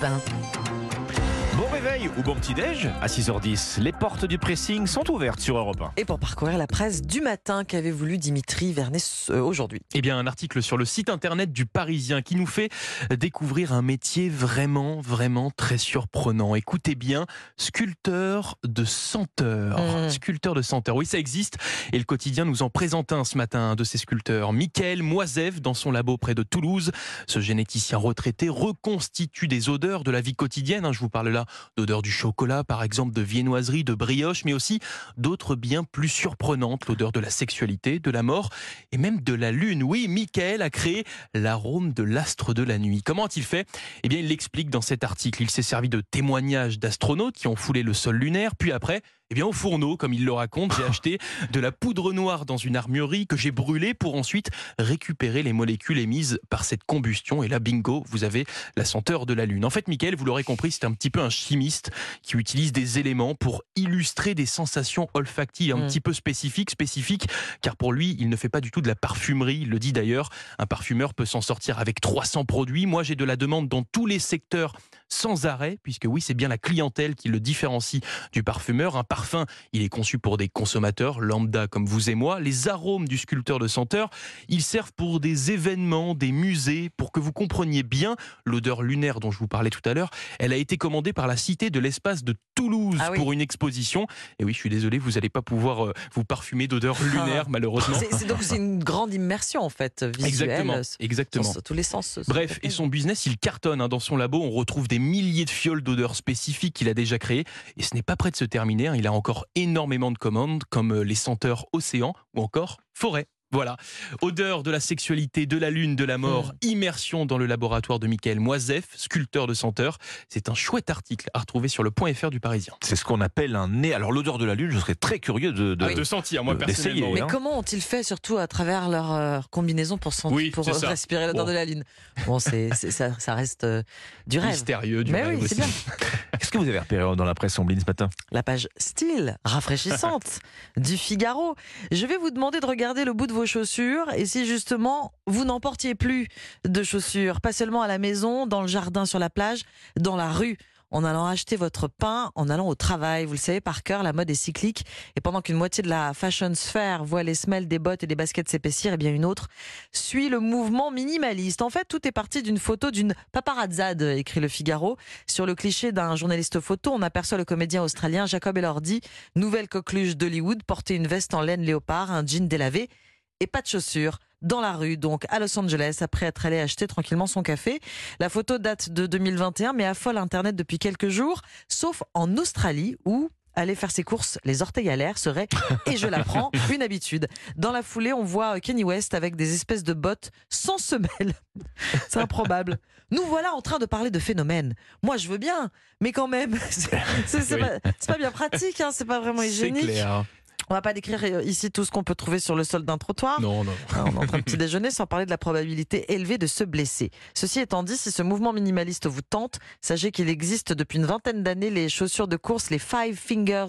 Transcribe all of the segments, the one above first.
pain. Bon réveil ou bon petit-déj à 6h10. Les portes du pressing sont ouvertes sur Europe 1. Et pour parcourir la presse du matin, qu'avait voulu Dimitri Vernet euh, aujourd'hui? Eh bien, un article sur le site internet du Parisien qui nous fait découvrir un métier vraiment, vraiment très surprenant. Écoutez bien, sculpteur de senteur. Mmh. Sculpteur de senteur, oui, ça existe. Et le quotidien nous en présente un ce matin, un de ces sculpteurs. Michael Moisev, dans son labo près de Toulouse. Ce généticien retraité reconstitue des odeurs de la vie quotidienne. hein. Je vous parle là d'odeur du chocolat, par exemple, de viennoiserie, de brioche, mais aussi d'autres bien plus surprenantes, l'odeur de la sexualité, de la mort et même de la lune. Oui, Michael a créé l'arôme de l'astre de la nuit. Comment a-t-il fait? Eh bien, il l'explique dans cet article. Il s'est servi de témoignages d'astronautes qui ont foulé le sol lunaire, puis après, eh bien, au fourneau, comme il le raconte, j'ai acheté de la poudre noire dans une armurerie que j'ai brûlée pour ensuite récupérer les molécules émises par cette combustion. Et là, bingo, vous avez la senteur de la Lune. En fait, Michael, vous l'aurez compris, c'est un petit peu un chimiste qui utilise des éléments pour illustrer des sensations olfactives un Mm. petit peu spécifiques, spécifiques, car pour lui, il ne fait pas du tout de la parfumerie. Il le dit d'ailleurs, un parfumeur peut s'en sortir avec 300 produits. Moi, j'ai de la demande dans tous les secteurs sans arrêt, puisque oui, c'est bien la clientèle qui le différencie du parfumeur. Un parfum, il est conçu pour des consommateurs lambda comme vous et moi. Les arômes du sculpteur de senteur, ils servent pour des événements, des musées, pour que vous compreniez bien l'odeur lunaire dont je vous parlais tout à l'heure. Elle a été commandée par la Cité de l'espace de Toulouse Ah oui. pour une exposition. Et oui, je suis désolé, vous n'allez pas pouvoir euh, vous parfumer d'odeur lunaire, Ah. malheureusement. C'est- donc c'est une grande immersion en fait visuelle. Exactement, euh, exactement. dans tous les sens. ce Bref, et son business, il cartonne. hein. Dans son labo, on retrouve des milliers de fioles d'odeurs spécifiques qu'il a déjà créées. Et ce n'est pas prêt de se terminer. hein. Il a encore énormément de commandes, comme euh, les senteurs océan ou encore forêt. Voilà. Odeur de la sexualité, de la lune, de la mort, immersion dans le laboratoire de Michael Moisef, sculpteur de senteurs. C'est un chouette article à retrouver sur le point .fr du Parisien. C'est ce qu'on appelle un nez. Alors l'odeur de la lune, je serais très curieux de. de- Ah oui. De sentir, moi Euh, personnellement. d'essayer, Mais hein. comment ont-ils fait, surtout à travers leur euh, combinaison pour, sentir, Oui, pour euh, respirer l'odeur Bon. de la lune? Bon, c'est ça, ça reste euh, du rêve. Mystérieux du Mais rêve oui, c'est aussi. bien. Qu'est-ce que vous avez repéré dans la presse Ombline ce matin? La page style, rafraîchissante, du Figaro. Je vais vous demander de regarder le bout de vos chaussures et si justement vous n'en portiez plus de chaussures, pas seulement à la maison, dans le jardin, sur la plage, dans la rue. En allant acheter votre pain, en allant au travail. Vous le savez par cœur, la mode est cyclique. Et pendant qu'une moitié de la fashion sphère voit les semelles des bottes et des baskets s'épaissir, et bien une autre suit le mouvement minimaliste. En fait, tout est parti d'une photo d'une paparazzade, écrit le Figaro. Sur le cliché d'un journaliste photo, on aperçoit le comédien australien Jacob Elordi, nouvelle coqueluche d'Hollywood, porter une veste en laine léopard, un jean délavé et pas de chaussures. Dans la rue, donc à Los Angeles, après être allé acheter tranquillement son café. La photo date de 2021, mais affole Internet depuis quelques jours, sauf en Australie où aller faire ses courses les orteils à l'air serait, et je l'apprends, une habitude. Dans la foulée, on voit Kenny West avec des espèces de bottes sans semelle. C'est improbable. Nous voilà en train de parler de phénomènes. Moi, je veux bien, mais quand même, c'est c'est- c'est Oui. pas, c'est pas bien pratique, hein, c'est pas vraiment C'est hygiénique. clair. On va pas décrire euh, ici tout ce qu'on peut trouver sur le sol d'un trottoir. Non, non. Hein, On est en train de petit déjeuner sans parler de la probabilité élevée de se blesser. Ceci étant dit, si ce mouvement minimaliste vous tente, sachez qu'il existe depuis une vingtaine d'années les chaussures de course, les Five Fingers.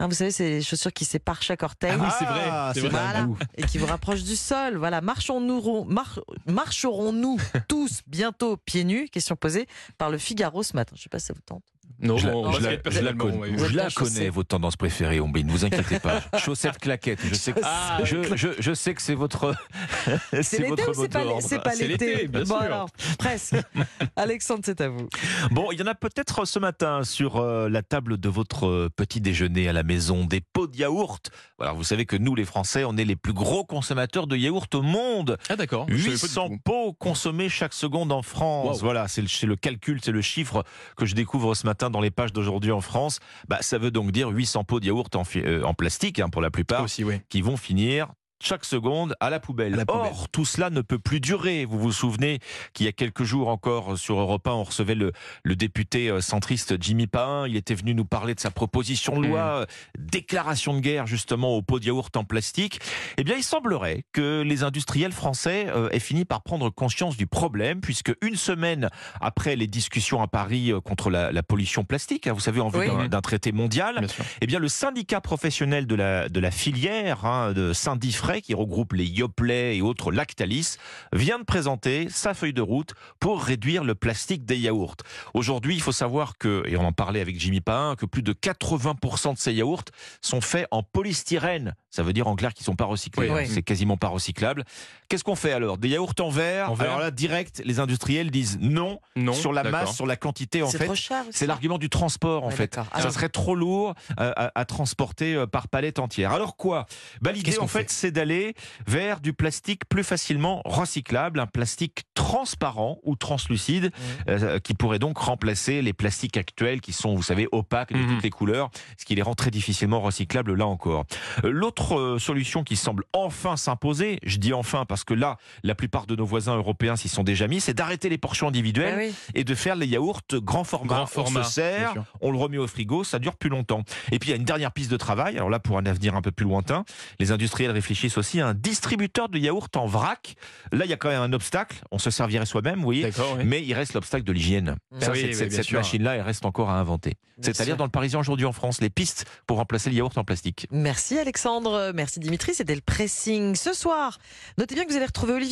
Hein, vous savez, c'est les chaussures qui séparent chaque orteil. Ah oui, c'est vrai. Ah, c'est vrai. Voilà. Et qui vous rapprochent du sol. Voilà, marchons-nous, mar- marcherons-nous tous bientôt pieds nus? Question posée par le Figaro ce matin. Je sais pas si ça vous tente. Non, je la, je la- je la connais, ouais. Je la connais, vos tendances préférées, Ombline. Ne vous inquiétez pas. Chaussettes claquettes. Je sais que, Ah, je, je- je sais que c'est votre. C'est l'été ou c'est pas, l'été bien Bon sûr. alors, presque. Alexandre, c'est à vous. Bon, il y en a peut-être ce matin sur euh, la table de votre euh, petit déjeuner à la maison, des pots de yaourt. Alors, vous savez que nous, les Français, on est les plus gros consommateurs de yaourt au monde. Ah d'accord. Je savais pas du 800 tout. pots consommés chaque seconde en France. Wow. Voilà, c'est le, c'est le calcul, c'est le chiffre que je découvre ce matin dans les pages d'aujourd'hui en France. Bah, ça veut donc dire 800 pots de yaourt en, euh, en plastique, hein, pour la plupart, Aussi, oui. qui vont finir chaque seconde à la poubelle. À la poubelle. Or, tout cela ne peut plus durer. Vous vous souvenez qu'il y a quelques jours encore sur Europe 1, on recevait le, le député euh, centriste Jimmy Pain. Il était venu nous parler de sa proposition de loi, Mmh. euh, déclaration de guerre justement aux pots de yaourt en plastique. Eh bien, il semblerait que les industriels français euh, aient fini par prendre conscience du problème, puisque une semaine après les discussions à Paris contre la, la pollution plastique, hein, vous savez, en vue Oui. d'un- traité mondial, Bien eh bien, le syndicat professionnel de la, de la filière, hein, de Syndiffret, frais, qui regroupe les Yoplait et autres Lactalis, vient de présenter sa feuille de route pour réduire le plastique des yaourts. Aujourd'hui, il faut savoir que, et on en parlait avec Jimmy Pain, que plus de 80% de ces yaourts sont faits en polystyrène. Ça veut dire en clair qu'ils sont pas recyclés. Oui, hein. oui. C'est quasiment pas recyclable. Qu'est-ce qu'on fait alors? Des yaourts en verre? En verre. Alors là, direct, les industriels disent non, Non. sur la masse, sur la quantité. En C'est fait, c'est l'argument du transport en Ouais, fait. Ça Alors- serait trop lourd euh, à, à transporter euh, par palette entière. Alors quoi? Bah, L'idée en fait, fait? c'est d'aller vers du plastique plus facilement recyclable, un plastique transparent ou translucide Mmh. euh, qui pourrait donc remplacer les plastiques actuels qui sont, vous savez, opaques de Mhm. toutes les couleurs, ce qui les rend très difficilement recyclables là encore. Euh, L'autre euh, solution qui semble enfin s'imposer, je dis enfin parce que là, la plupart de nos voisins européens s'y sont déjà mis, c'est d'arrêter les portions individuelles Ah oui. et de faire les yaourts grand format. Grand format, on se sert, on le remet au frigo, ça dure plus longtemps. Et puis il y a une dernière piste de travail, alors là pour un avenir un peu plus lointain, les industriels réfléchissent aussi à un distributeur de yaourts en vrac. Là il y a quand même un obstacle, on se servirait soi-même, vous voyez, D'accord, oui. mais il reste l'obstacle de l'hygiène. Ça, oui, c'est- oui, cette cette machine-là, elle reste encore à inventer. C'est-à-dire dans le Parisien aujourd'hui en France, les pistes pour remplacer le yaourt en plastique. Merci Alexandre, merci Dimitri, c'était le pressing ce soir. Notez bien que vous allez retrouver Olivier